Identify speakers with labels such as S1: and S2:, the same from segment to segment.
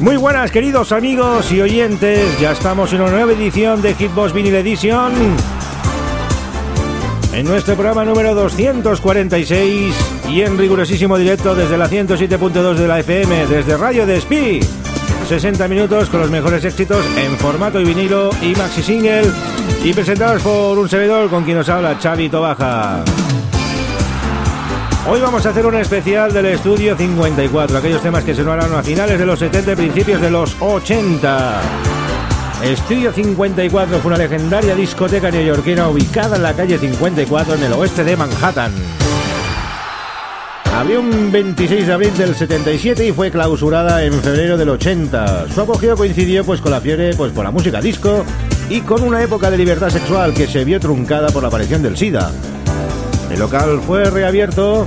S1: Muy buenas queridos amigos y oyentes, ya estamos en una nueva edición de Hitbox Vinyl Edition. En nuestro programa número 246 y en rigurosísimo directo desde la 107.2 de la FM, desde Radio Despí. 60 minutos con los mejores éxitos en formato y vinilo y maxi single y presentados por un servidor con quien nos habla Xavi Tobaja. Hoy vamos a hacer un especial del estudio 54, aquellos temas que se sonaron a finales de los 70 y principios de los 80. Estudio 54 fue una legendaria discoteca neoyorquina ubicada en la calle 54 en el oeste de Manhattan. Abrió un 26 de abril del 77 y fue clausurada en febrero del 80. Su apogeo coincidió pues con la fiebre pues por la música disco y con una época de libertad sexual que se vio truncada por la aparición del SIDA. Local fue reabierto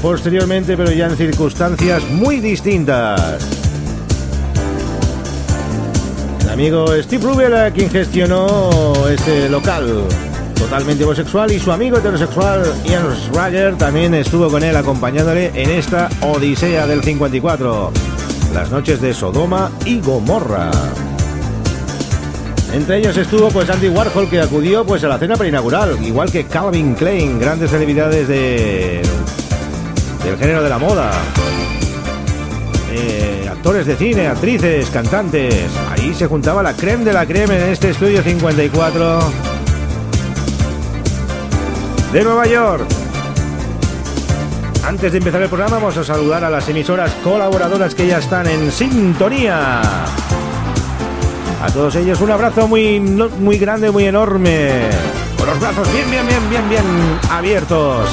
S1: posteriormente, pero ya en circunstancias muy distintas. El amigo Steve Rubel, quien gestionó este local totalmente homosexual, y su amigo heterosexual Ian Rager también estuvo con él acompañándole en esta Odisea del 54, las noches de Sodoma y Gomorra. Entre ellos estuvo pues Andy Warhol que acudió pues a la cena preinaugural, igual que Calvin Klein, grandes celebridades de del género de la moda. Eh, actores de cine, actrices, cantantes. Ahí se juntaba la creme de la creme en este estudio 54 de Nueva York. Antes de empezar el programa vamos a saludar a las emisoras colaboradoras que ya están en sintonía. A todos ellos un abrazo muy, muy grande, muy enorme. Con los brazos bien, bien, bien, bien, bien abiertos.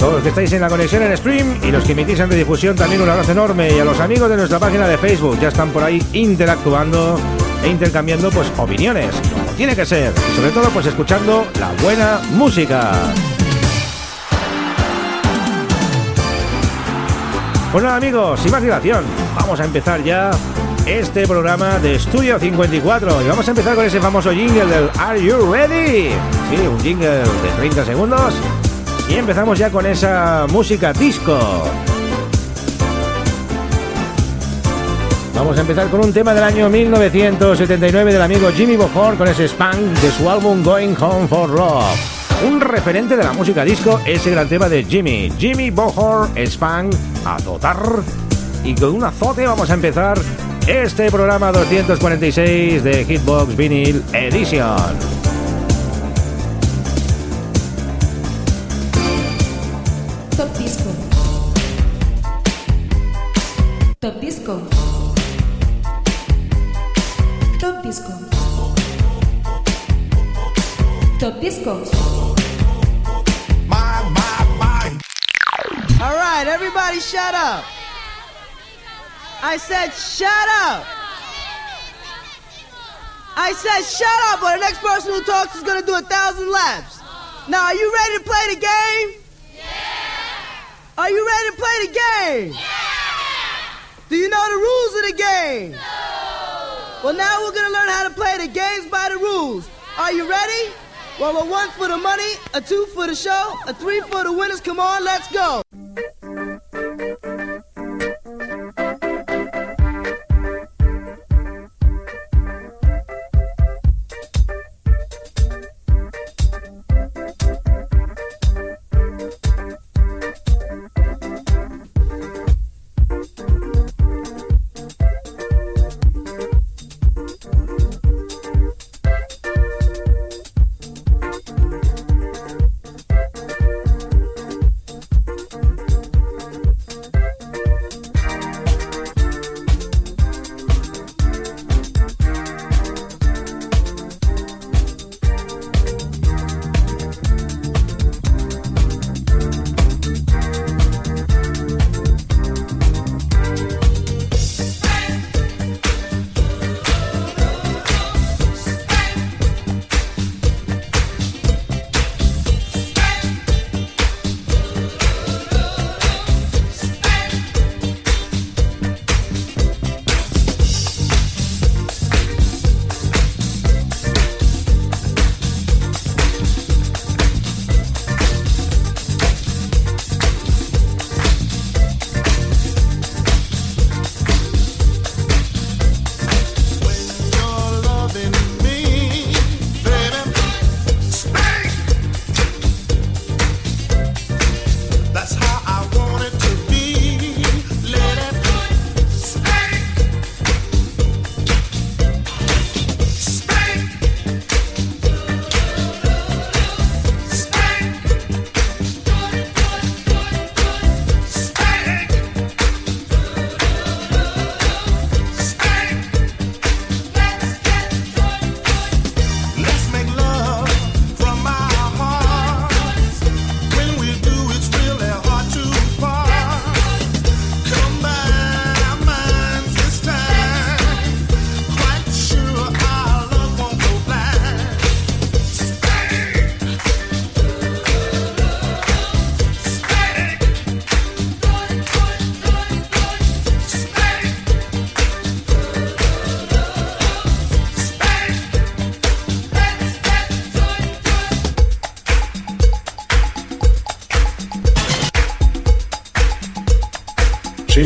S1: Todos los que estáis en la conexión en stream y los que emitís en redifusión también un abrazo enorme. Y a los amigos de nuestra página de Facebook ya están por ahí interactuando e intercambiando pues opiniones, como tiene que ser. Y sobre todo pues escuchando la buena música. Pues nada amigos, sin más dilación, vamos a empezar ya este programa de Estudio 54 y vamos a empezar con ese famoso jingle del Are You Ready? Sí, un jingle de 30 segundos y empezamos ya con esa música disco. Vamos a empezar con un tema del año 1979 del amigo Jimmy Bohorn con ese Spank de su álbum Going Home for Love. Un referente de la música disco, ese gran tema de Jimmy. Jimmy Bohorn, Spank, azotar. Y con un azote vamos a empezar este programa 246 de Hitbox Vinyl Edition.
S2: Top Disco. My, my, my. All right, everybody shut up. I said shut up. I said shut up, or the next person who talks is going to do a thousand laps. Now, are you ready to play the game? Yeah. Are you ready to play the game? Yeah. Do you know the rules of the game? No. Well, now we're going to learn how to play the games by the rules. Are you ready? Well, a one for the money, a two for the show, a three for the winners. Come on, let's go.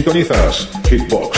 S3: Sintonizas Hitbox.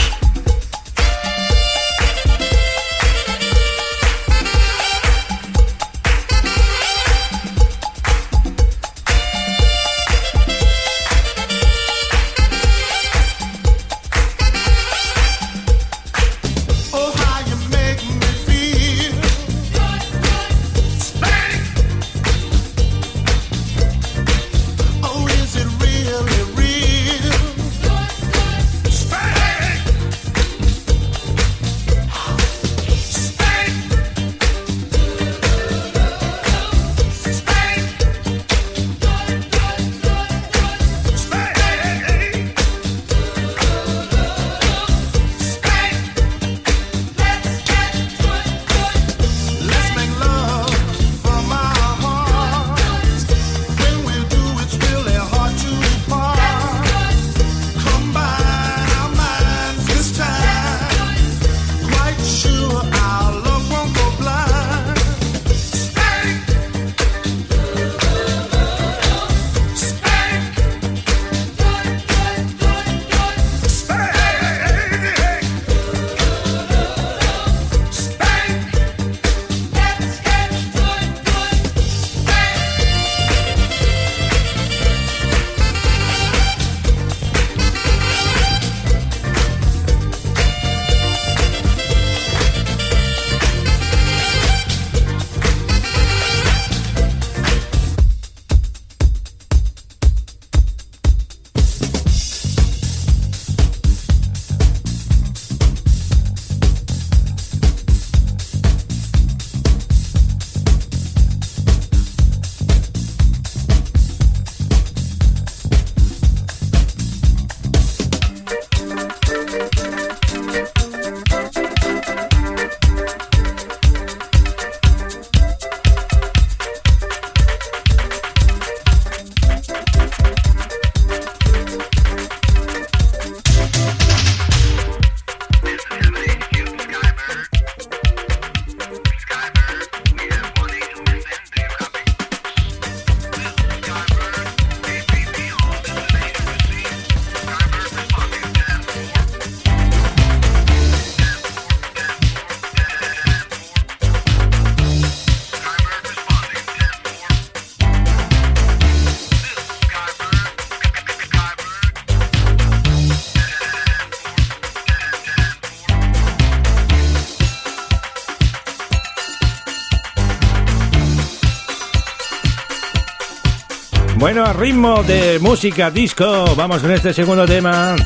S1: Bueno, a ritmo de música disco, vamos con este segundo tema.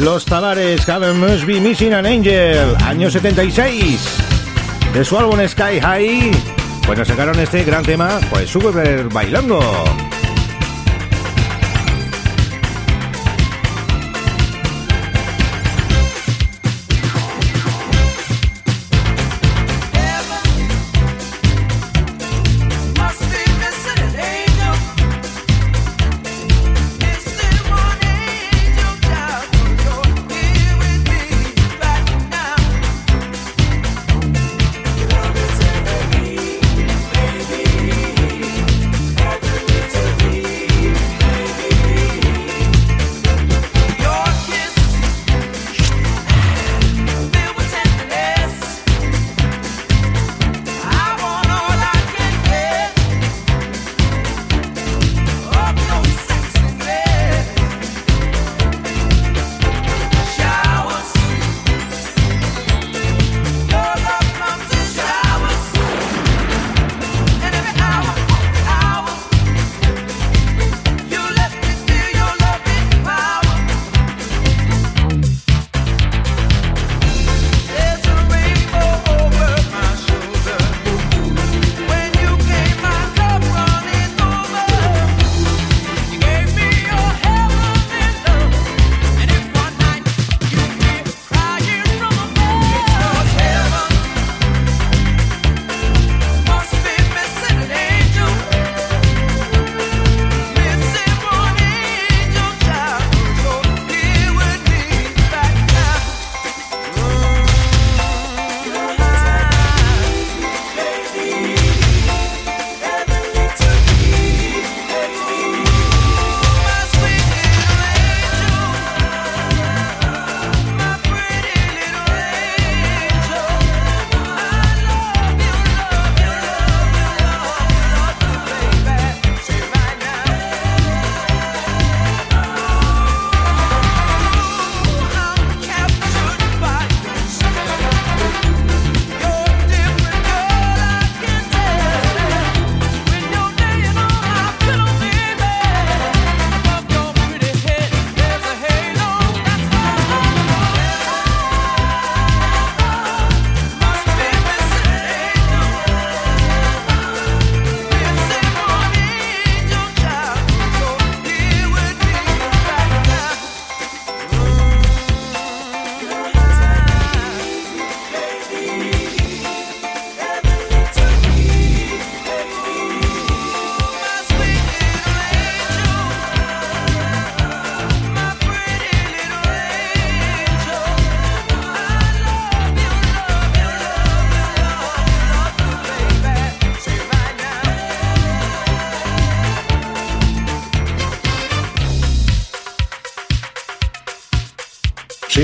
S1: Los Tavares Have Must Be Missing an Angel, año 76. De su álbum Sky High, nos sacaron este gran tema, pues Super Bailongo.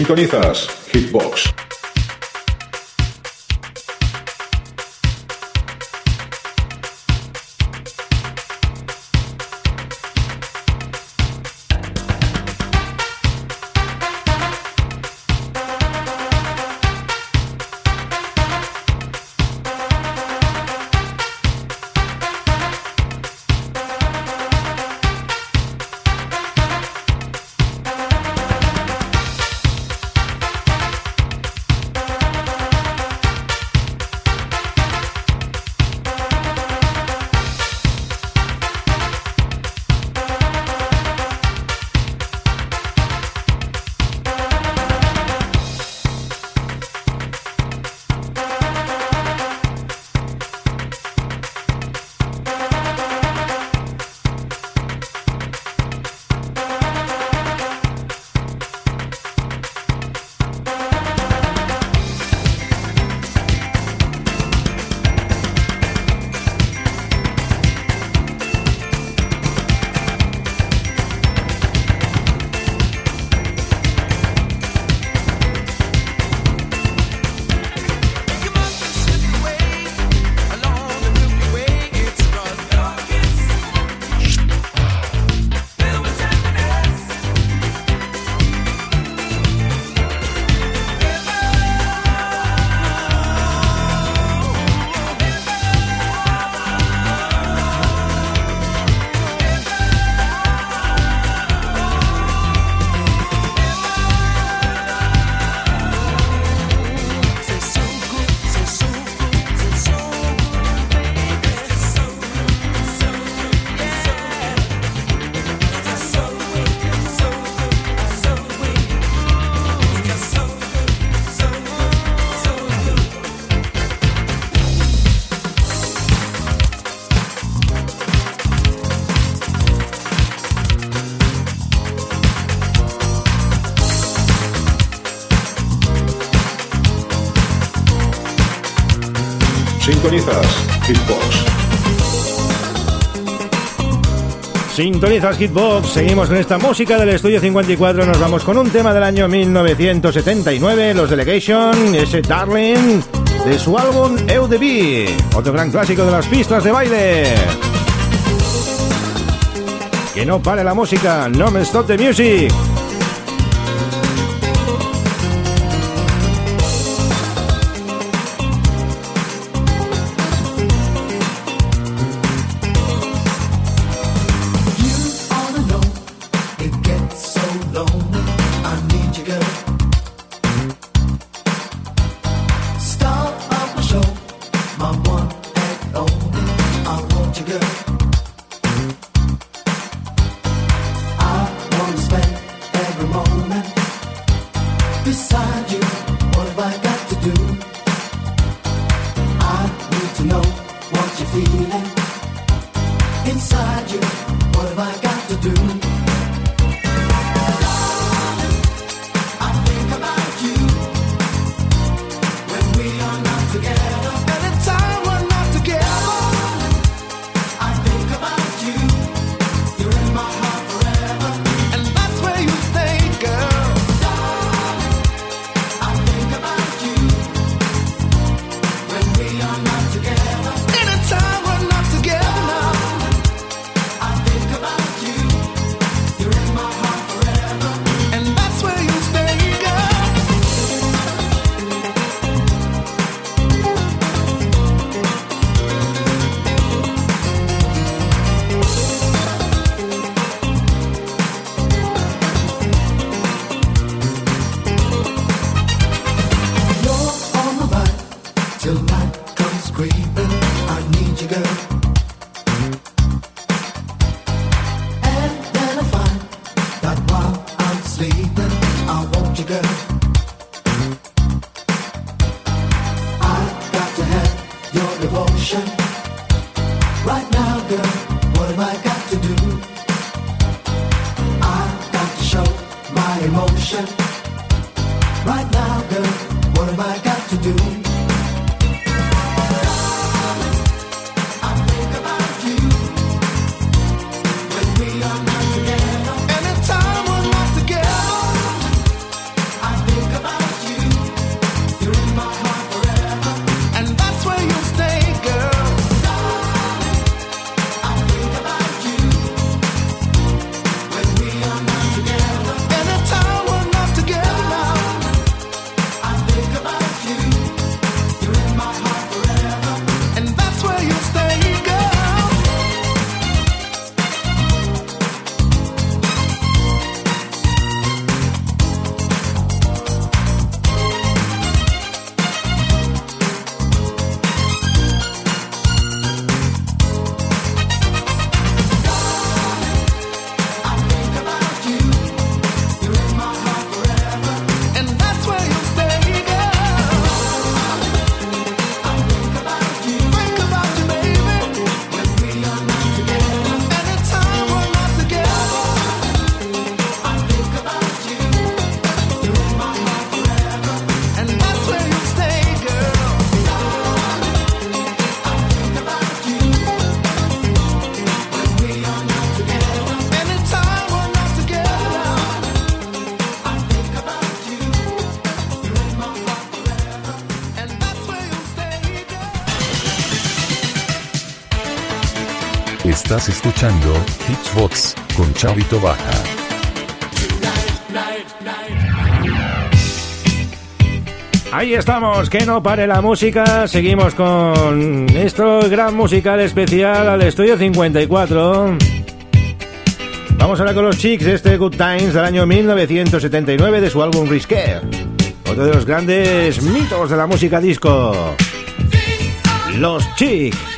S4: Sintonizas Hitbox. Sintonizas Hitbox.
S5: Sintonizas Hitbox, seguimos con esta música del estudio 54, nos vamos con un tema del año 1979, los Delegation, ese Darling, de su álbum Eudeby, otro gran clásico de las pistas de baile. Que no pare la música, no me stop the music.
S6: Escuchando con Chavito Baja.
S4: Ahí estamos, que no pare la música. Seguimos con esto gran musical especial al estudio 54. Vamos ahora con los Chicks, este Good Times del año 1979 de su álbum Risque. Otro de los grandes mitos de la música disco. Los Chicks.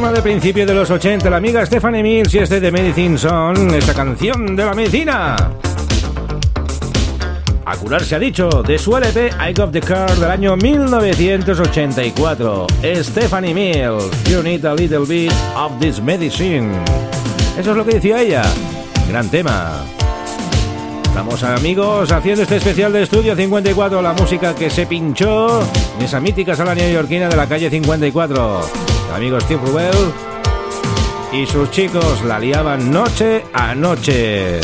S4: Tema de principio de los 80, la amiga Stephanie Mills y este de Medicine Son, esta canción de la medicina. A curar se ha dicho, de su LP I Got the Car del año 1984. Stephanie Mills, You Need a Little Bit of This Medicine. Eso es lo que decía ella. Gran tema. Estamos amigos haciendo este especial de Estudio 54, la música que se pinchó en esa mítica sala neoyorquina de la calle 54 amigo Steve Rubel y sus chicos la liaban noche a noche.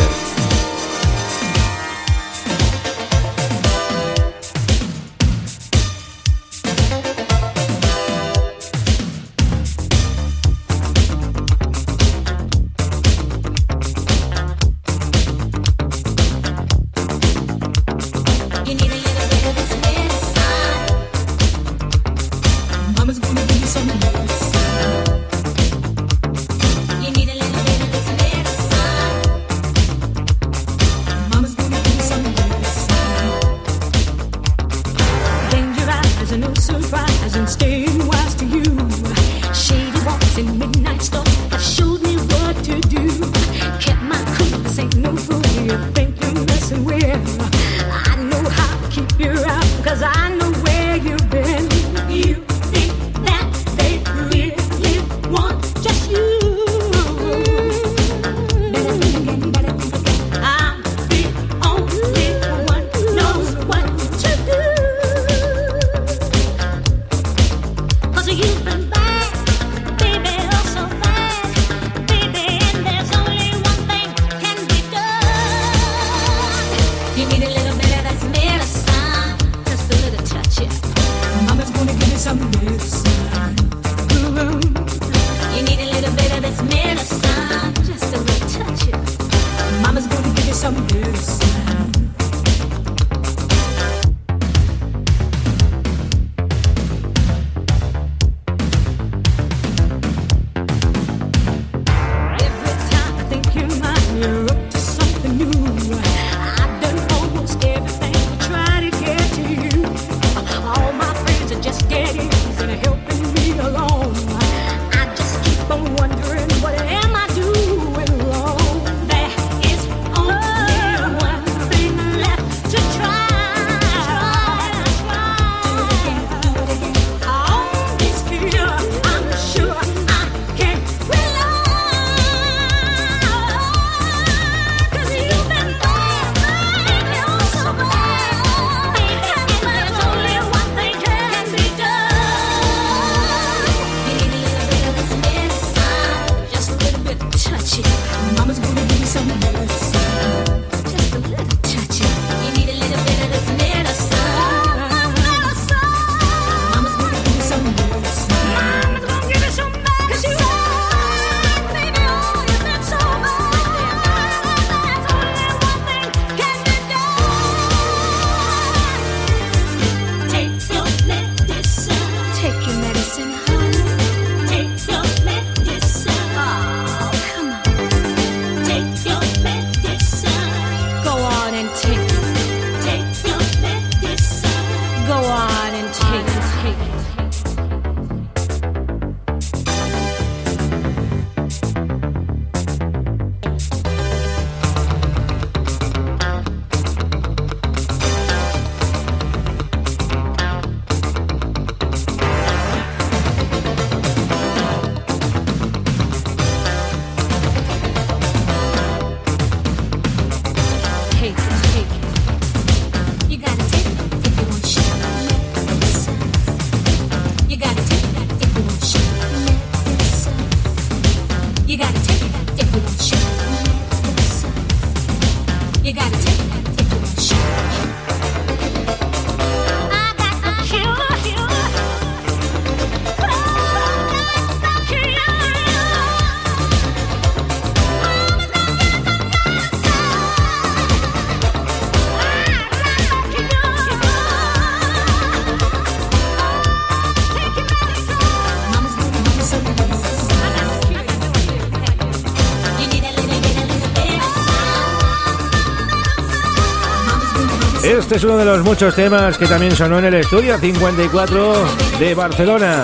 S1: Este es uno de los muchos temas que también sonó en el estudio 54 de Barcelona.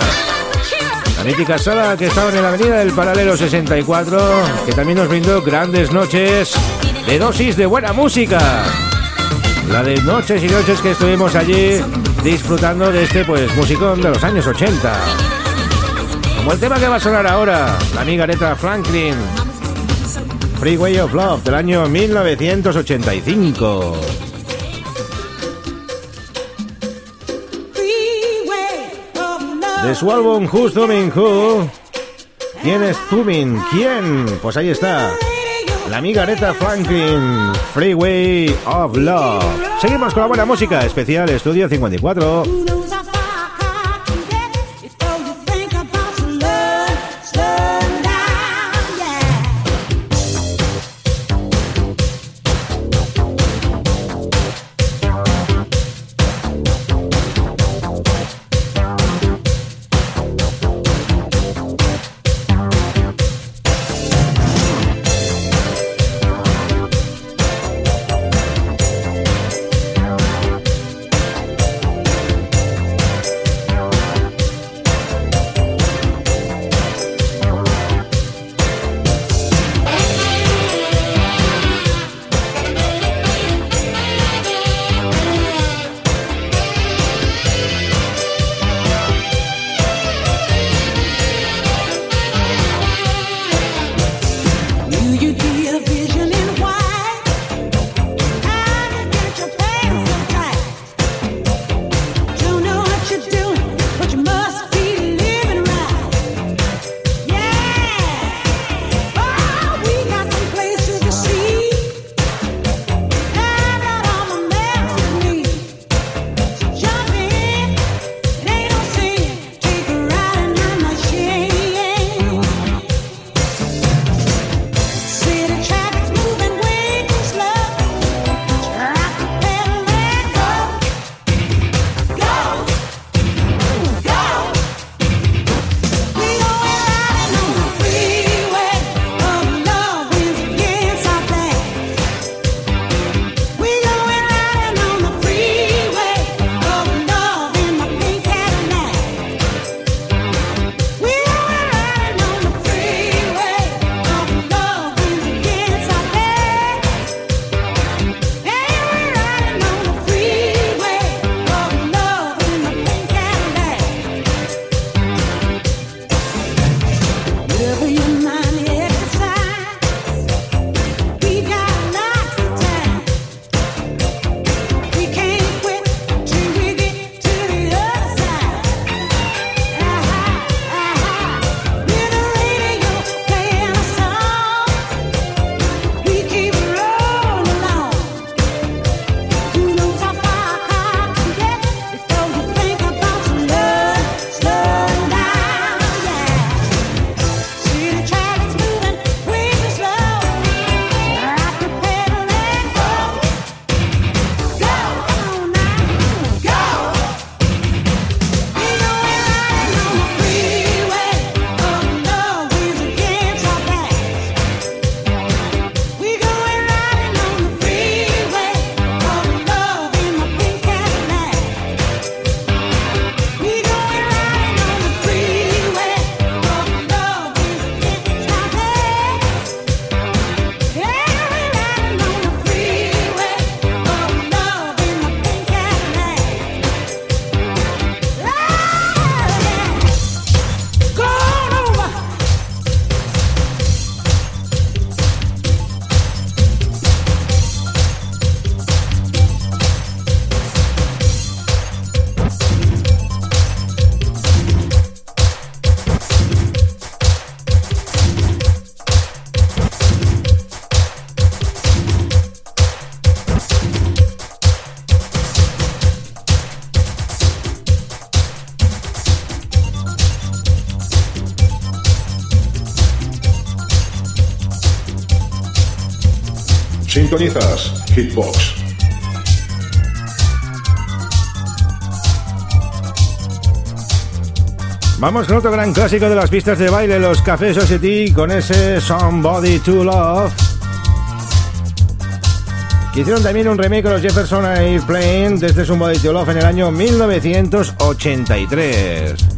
S1: La mítica sala que estaba en la avenida del Paralelo 64, que también nos brindó grandes noches de dosis de buena música. La de noches y noches que estuvimos allí disfrutando de este pues musicón de los años 80. Como el tema que va a sonar ahora, la amiga Aretha Franklin, Freeway of Love del año 1985. De su álbum Who's Zooming Who. ¿Quién es Zooming? ¿Quién? Pues ahí está. La amiga Aretha Franklin, Freeway of Love. Seguimos con la buena música, especial Estudio 54. Sintonizas Hitbox.
S7: Vamos con otro gran clásico de las pistas de baile, los Cafés Society, con ese Somebody to Love. Que hicieron también un remake con los Jefferson Airplane desde Somebody to Love en el año 1983.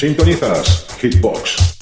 S1: Sintonizas Hitbox.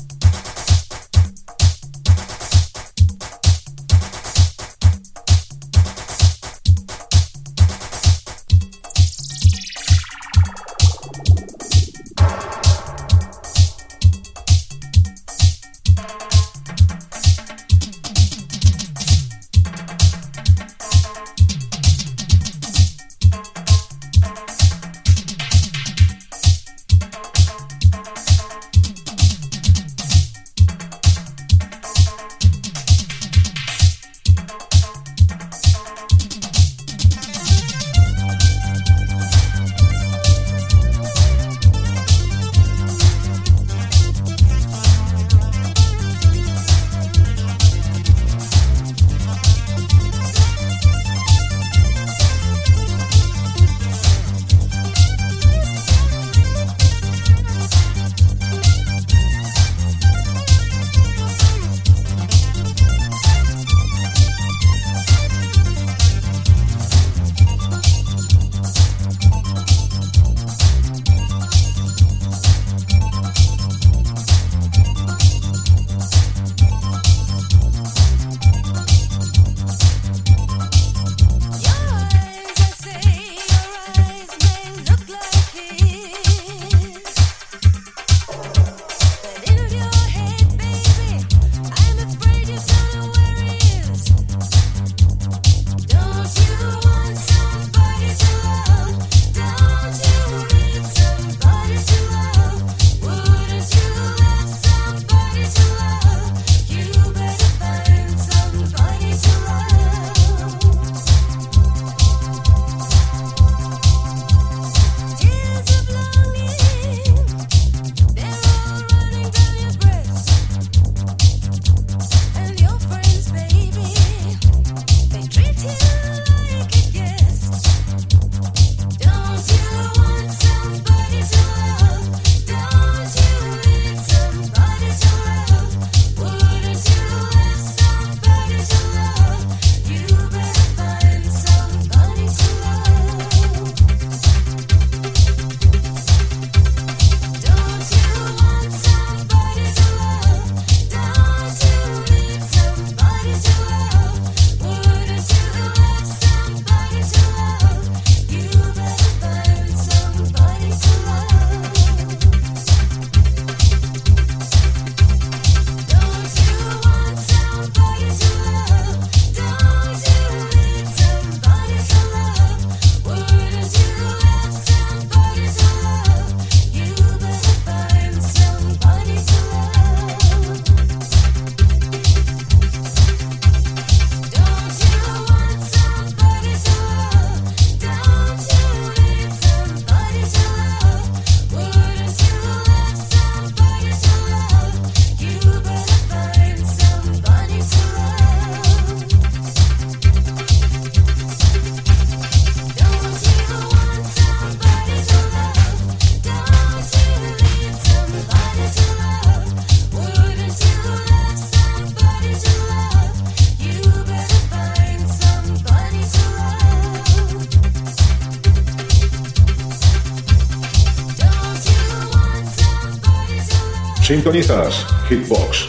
S3: Sintonizas Hitbox.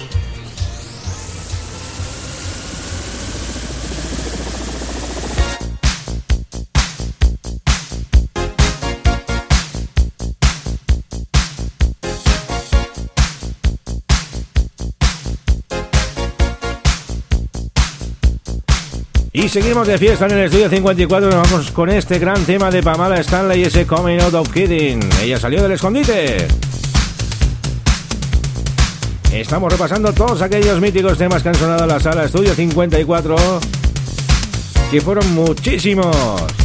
S1: Y seguimos de fiesta en el estudio 54. Nos vamos con este gran tema de Pamela Stanley y ese Coming Out of Kidding. Ella salió del escondite. Estamos repasando todos aquellos míticos temas que han sonado en la sala Estudio 54, que fueron muchísimos.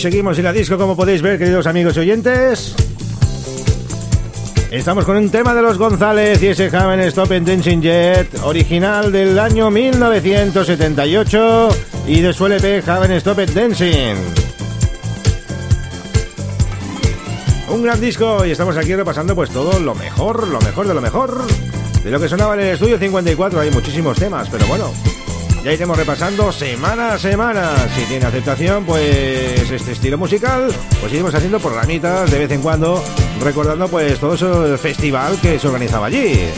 S1: Seguimos en la disco, como podéis ver, queridos amigos y oyentes. Estamos con un tema de los González y ese Haven Stop and Dancing Jet, original del año 1978 y de su LP Haven Stop and Dancing. Un gran disco y estamos aquí repasando pues todo lo mejor, lo mejor de lo mejor de lo que sonaba en el estudio 54. Hay muchísimos temas, pero bueno, ya iremos repasando semana a semana. Si tiene aceptación, pues este estilo musical, pues iremos haciendo programitas de vez en cuando, recordando pues todo ese festival que se organizaba allí.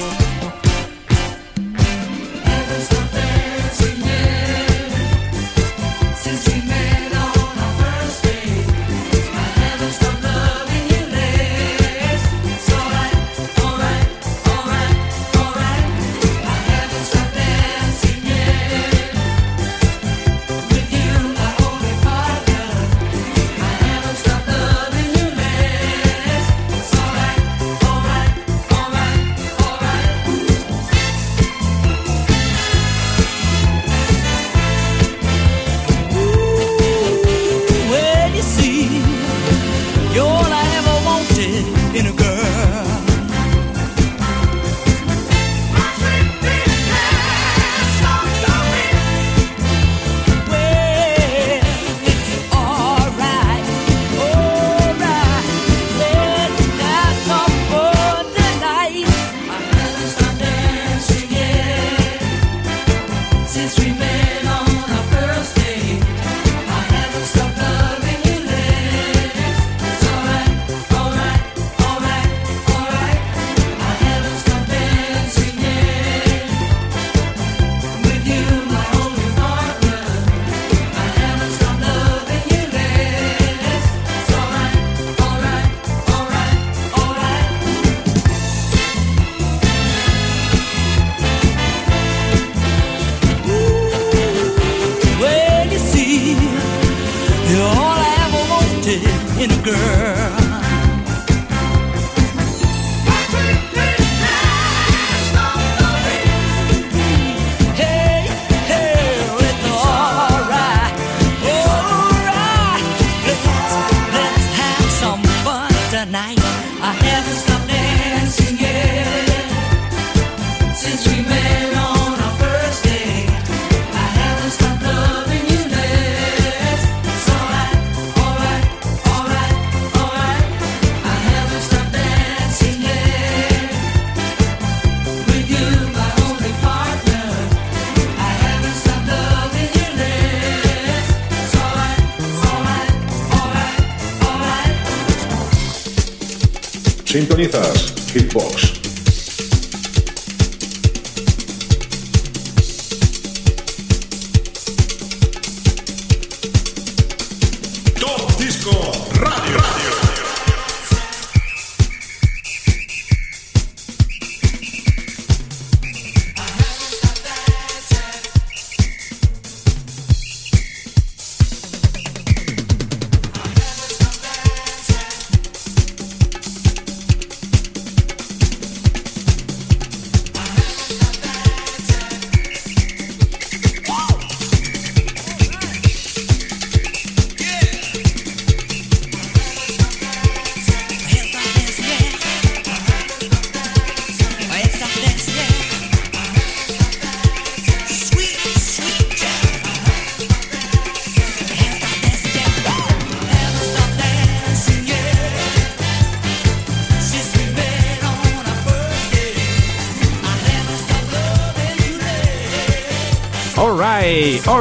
S3: Sintonizas Hitbox.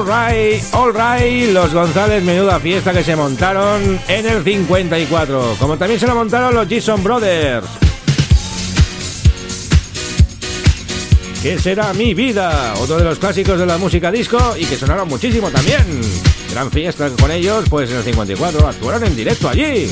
S1: Alright, alright, alright. Los González, menuda fiesta que se montaron en el 54. Como también se lo montaron los Jason Brothers. ¿Qué será mi vida? Otro de los clásicos de la música disco y que sonaron muchísimo también. Gran fiesta con ellos, pues en el 54 actuaron en directo allí.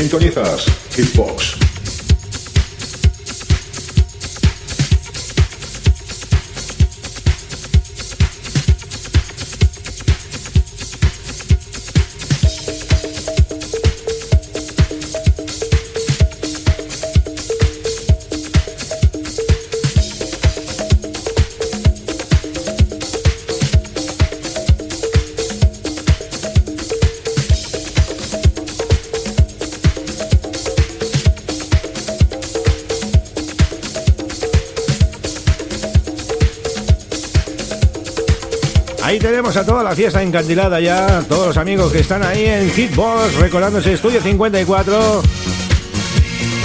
S3: Sintonizas Hitbox.
S1: Tenemos a toda la fiesta encandilada ya, todos los amigos que están ahí en Hitbox recordándose Estudio 54.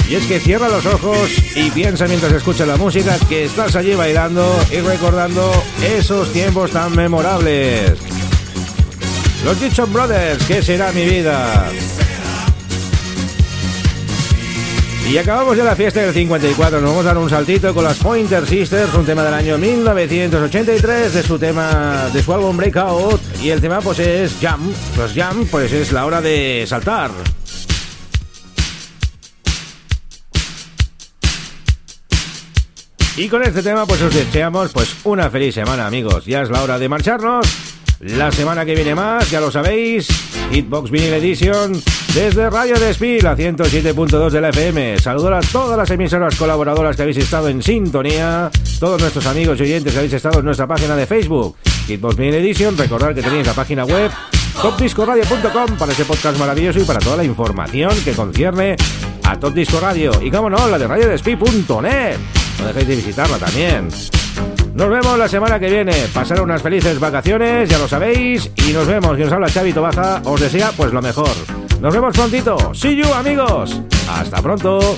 S1: Y es que cierra los ojos y piensa mientras escucha la música que estás allí bailando y recordando esos tiempos tan memorables. Los Dixon Brothers, ¿qué será mi vida? Y acabamos ya la fiesta del 54. Nos vamos a dar un saltito con las Pointer Sisters, un tema del año 1983 de su tema, de su álbum Breakout. Y el tema pues es Jump. Pues Jump, pues es la hora de saltar. Y con este tema pues os deseamos pues una feliz semana amigos. Ya es la hora de marcharnos. La semana que viene más, ya lo sabéis, Hitbox Vinyl Edition desde Radio Despí, la 107.2 de la FM. Saludo a todas las emisoras colaboradoras que habéis estado en sintonía, todos nuestros amigos y oyentes que habéis estado en nuestra página de Facebook, Hitbox Vinyl Edition. Recordad que tenéis la página web topdiscoradio.com para ese podcast maravilloso y para toda la información que concierne a Top Disco Radio. Y como no, la de radiodespí.net. No dejéis de visitarla también. Nos vemos la semana que viene. Pasar unas felices vacaciones, ya lo sabéis. Y nos vemos. Quien os habla Chavito Baja os desea pues lo mejor. Nos vemos prontito. See you, amigos. Hasta pronto.